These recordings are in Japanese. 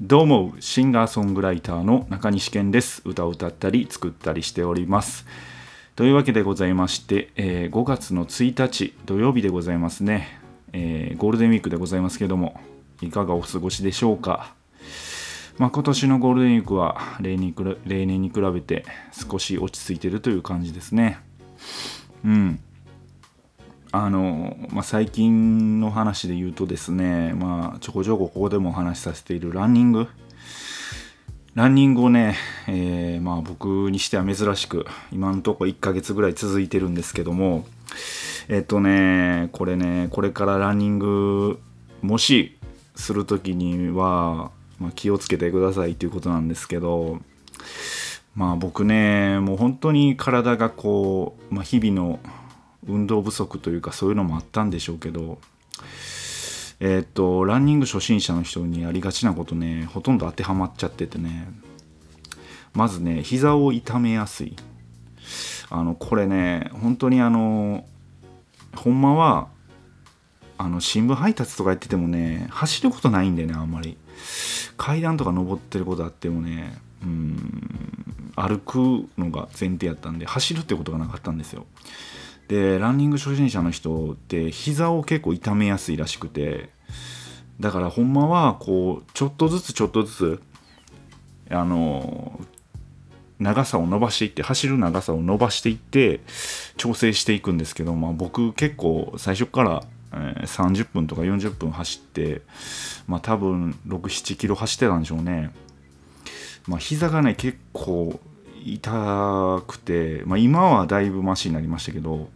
どうもシンガーソングライターの中西健です。歌を歌ったり作ったりしております。というわけでございまして、えー、5月の1日土曜日でございますね、えー、ゴールデンウィークでございますけどもいかがお過ごしでしょうか。まあ、今年のゴールデンウィークは例年例年に比べて少し落ち着いているという感じですね。うん。あの、まあ、最近の話で言うとですね、まあ、ちょこちょこここでもお話しさせているランニング。ランニングをね、えー、まあ僕にしては珍しく、今のとこ1ヶ月ぐらい続いてるんですけども、えっとね、これね、これからランニング、もしするときには、まあ、気をつけてくださいということなんですけど、まあ僕ね、もう本当に体がこう、まあ、日々の運動不足というかそういうのもあったんでしょうけどえっ、とランニング初心者の人にありがちなことねほとんど当てはまっちゃっててねまずね膝を痛めやすい。あのこれね本当にあのほんまはあの新聞配達とかやっててもね走ることないんでねあんまり。階段とか登ってることあってもねうん歩くのが前提やったんで走るってことがなかったんですよ。でランニング初心者の人って膝を結構痛めやすいらしくてだからほんまはこうちょっとずつちょっとずつあの長さを伸ばしていって走る長さを伸ばしていって調整していくんですけど、まあ、僕結構最初から、30分とか40分走って、まあ、多分67キロ走ってたんでしょうね。まあ、膝がね結構痛くて、まあ、今はだいぶマシになりましたけど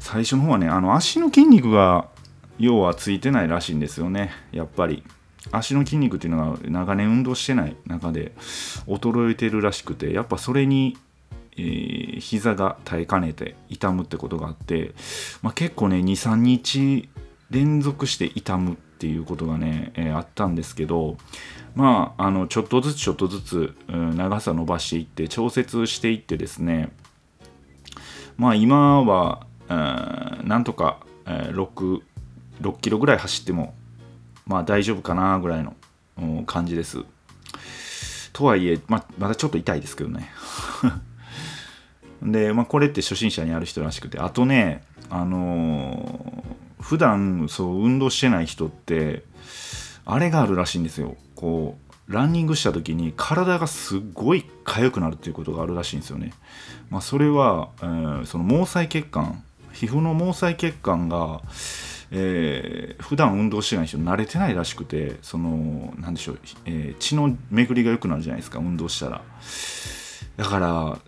最初の方はねあの足の筋肉が要はついてないらしいんですよね。やっぱり。足の筋肉っていうのが長年運動してない中で衰えてるらしくてやっぱそれに、えー、膝が耐えかねて痛むってことがあって、まあ、結構ね23日連続して痛むっていうことがね、えー、あったんですけどまああのちょっとずつちょっとずつ、うん、長さ伸ばしていって調節していってですねまあ今はなんとか、えー、6, 6キロぐらい走ってもまあ大丈夫かなぐらいの感じです。とはいえ、ままだちょっと痛いですけどね。で、まあ、これって初心者にある人らしくて、あとね、あのー、普段そう運動してない人って、あれがあるらしいんですよ。こう、ランニングした時に体がすっごい痒くなるっていうことがあるらしいんですよね。まあ、それは、えー、その毛細血管皮膚の毛細血管が、えー、普段運動してない人慣れてないらしくてその何でしょう、えー、血の巡りが良くなるじゃないですか運動したらだから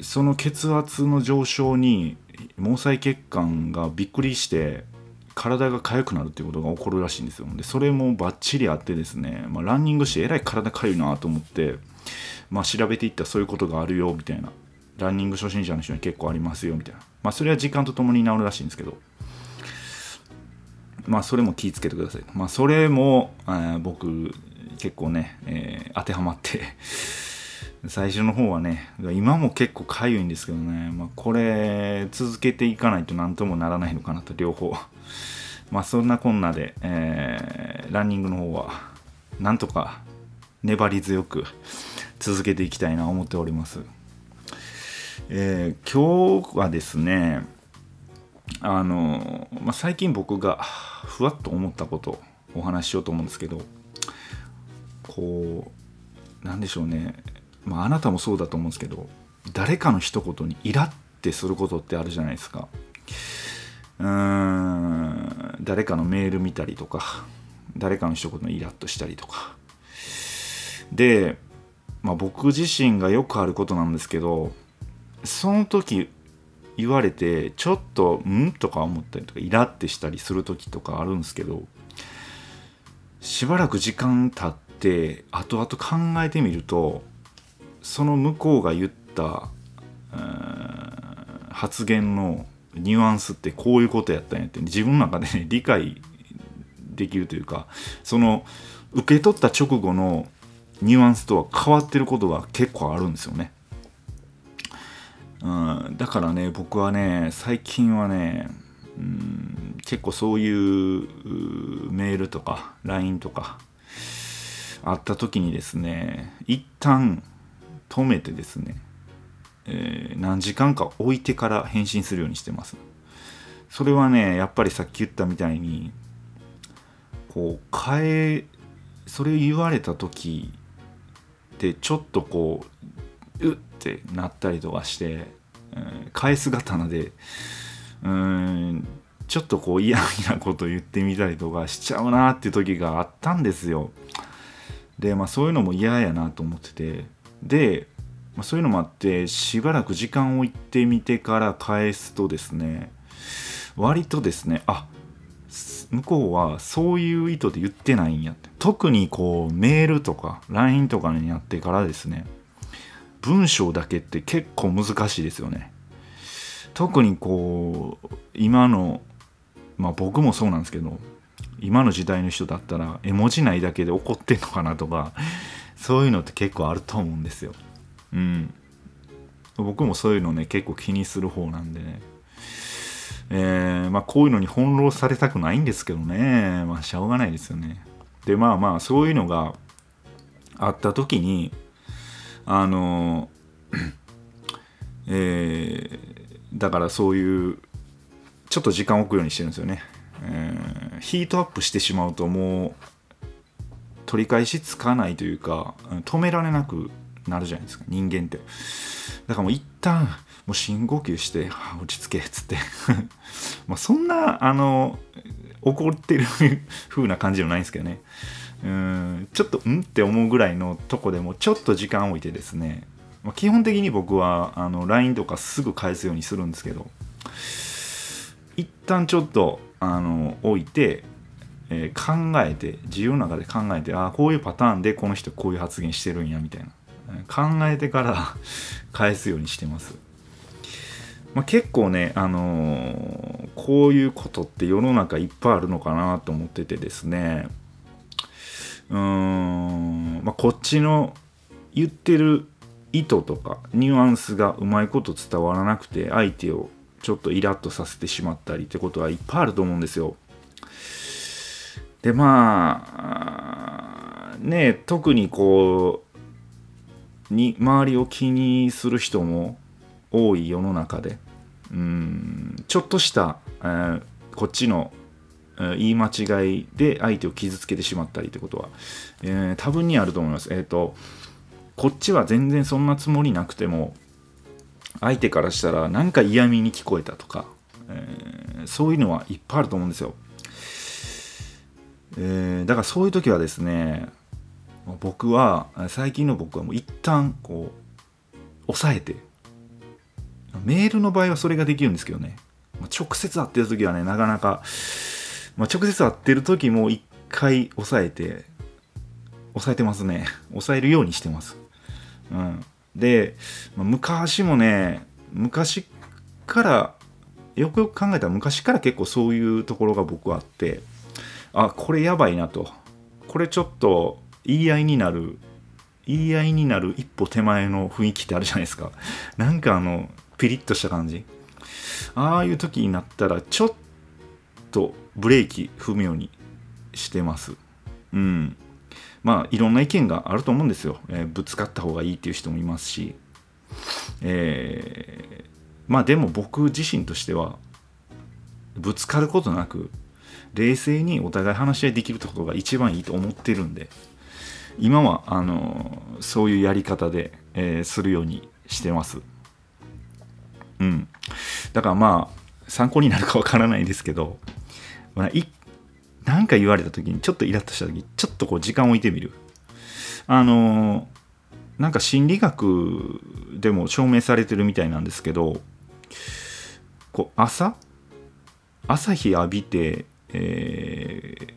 その血圧の上昇に毛細血管がびっくりして体が痒くなるっていうことが起こるらしいんですよ。でそれもバッチリあってですね、まあ、ランニングしてえらい体痒いなと思って、まあ、調べていったらそういうことがあるよみたいな。ランニング初心者の人に結構ありますよみたいな。まあそれは時間とともに治るらしいんですけど。まあそれも気をつけてください。まあそれも、えー、僕結構ね、えー、当てはまって最初の方はね今も結構かゆいんですけどね、まあ、これ続けていかないと何ともならないのかなと両方。まあそんなこんなで、えー、ランニングの方はなんとか粘り強く続けていきたいな思っております。えー、今日はですねあの、まあ、最近僕がふわっと思ったことお話ししようと思うんですけどこうなんでしょうね、まあ、あなたもそうだと思うんですけど誰かの一言にイラってすることってあるじゃないですかうーん誰かのメール見たりとか誰かの一言にイラッとしたりとかで、まあ、僕自身がよくあることなんですけどその時言われてちょっと「ん?」とか思ったりとかイラってしたりする時とかあるんですけどしばらく時間経って後々考えてみるとその向こうが言った発言のニュアンスってこういうことやったんやって自分の中で、ね、理解できるというかその受け取った直後のニュアンスとは変わってることが結構あるんですよね。うん、だからね僕はね最近はね、うん、結構そういうメールとか LINE とか会った時にですね一旦止めてですね、えー、何時間か置いてから返信するようにしてますそれはねやっぱりさっき言ったみたいにこう変えそれ言われた時でちょっとこううってなったりとかして、うん、返す刀でうんちょっとこう嫌なこと言ってみたりとかしちゃうなって時があったんですよ。でまあそういうのも嫌やなと思っててで、まあ、そういうのもあってしばらく時間を置いてみてから返すとですね割とですねあ向こうはそういう意図で言ってないんやって。特にこうメールとか LINE とかになってからですね文章だけって結構難しいですよね。特にこう今のまあ僕もそうなんですけど今の時代の人だったら絵文字ないだけで怒ってんのかなとかそういうのって結構あると思うんですよ。うん。僕もそういうのね結構気にする方なんでね。えー、まあこういうのに翻弄されたくないんですけどね。まあしょうがないですよね。でまあまあそういうのがあった時にあの えー、だからそういうちょっと時間を置くようにしてるんですよね。えー、ヒートアップしてしまうともう取り返しつかないというか止められなくなるじゃないですか人間って。だからもう一旦もう深呼吸して落ち着けっつって。まあそんなあの怒ってる風な感じじゃないんですけどね。うんちょっとうんって思うぐらいのとこでもちょっと時間置いてですね、まあ、基本的に僕はあの LINE とかすぐ返すようにするんですけど一旦ちょっとあの置いて、えー、考えて自由の中で考えてああこういうパターンでこの人こういう発言してるんやみたいな考えてから 返すようにしてます。まあ、結構ね、あのー、こういうことって世の中いっぱいあるのかなと思っててですねうーん、まあ、こっちの言ってる意図とかニュアンスがうまいこと伝わらなくて相手をちょっとイラッとさせてしまったりってことはいっぱいあると思うんですよ。でまあね特にこうに周りを気にする人も多い世の中でうんちょっとした、えー、こっちの言い間違いで相手を傷つけてしまったりってことは、えー、多分にあると思います。えっ、ー、とこっちは全然そんなつもりなくても相手からしたらなんか嫌味に聞こえたとか、えー、そういうのはいっぱいあると思うんですよ。えー、だからそういう時はですね僕は最近の僕はもう一旦こう抑えてメールの場合はそれができるんですけどね。直接会ってる時はねなかなか、まあ、直接会ってる時も一回抑えて抑えてますね。抑えるようにしてます。うん。で、まあ、昔もね昔からよくよく考えたら昔から結構そういうところが僕はあってあこれやばいなと。これちょっと言い合いになる言い合いになる一歩手前の雰囲気ってあるじゃないですか。なんかあのピリッとした感じ。ああいう時になったらちょっとブレーキ踏むようにしてます。うん。まあいろんな意見があると思うんですよ、えー、ぶつかった方がいいっていう人もいますし、えー、まあでも僕自身としてはぶつかることなく冷静にお互い話し合いできるってことが一番いいと思ってるんで今はあのそういうやり方で、えー、するようにしてます。うん。だからまあ参考になるかわからないですけど、まあ、一何か言われた時にちょっとイラッとした時ちょっとこう時間を置いてみる。あのなんか心理学でも証明されてるみたいなんですけどこう朝？朝日浴びて、えー、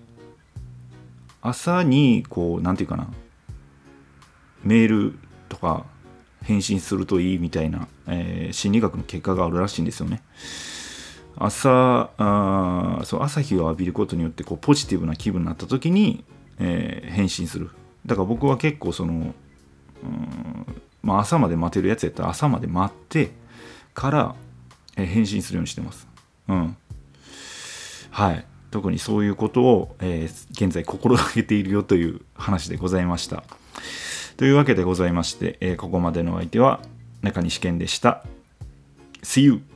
朝にこう何て言うかなメールとか返信するといいみたいな、えー、心理学の結果があるらしいんですよね。朝あそう朝日を浴びることによってこうポジティブな気分になった時に、えー、返信する。だから僕は結構そのうんまあ朝まで待てるやつやったら朝まで待ってから、え、返信するようにしてます。うん。はい。特にそういうことを、えー、現在心がけているよという話でございましたというわけでございまして、えー、ここまでのお相手は中西健でした See you!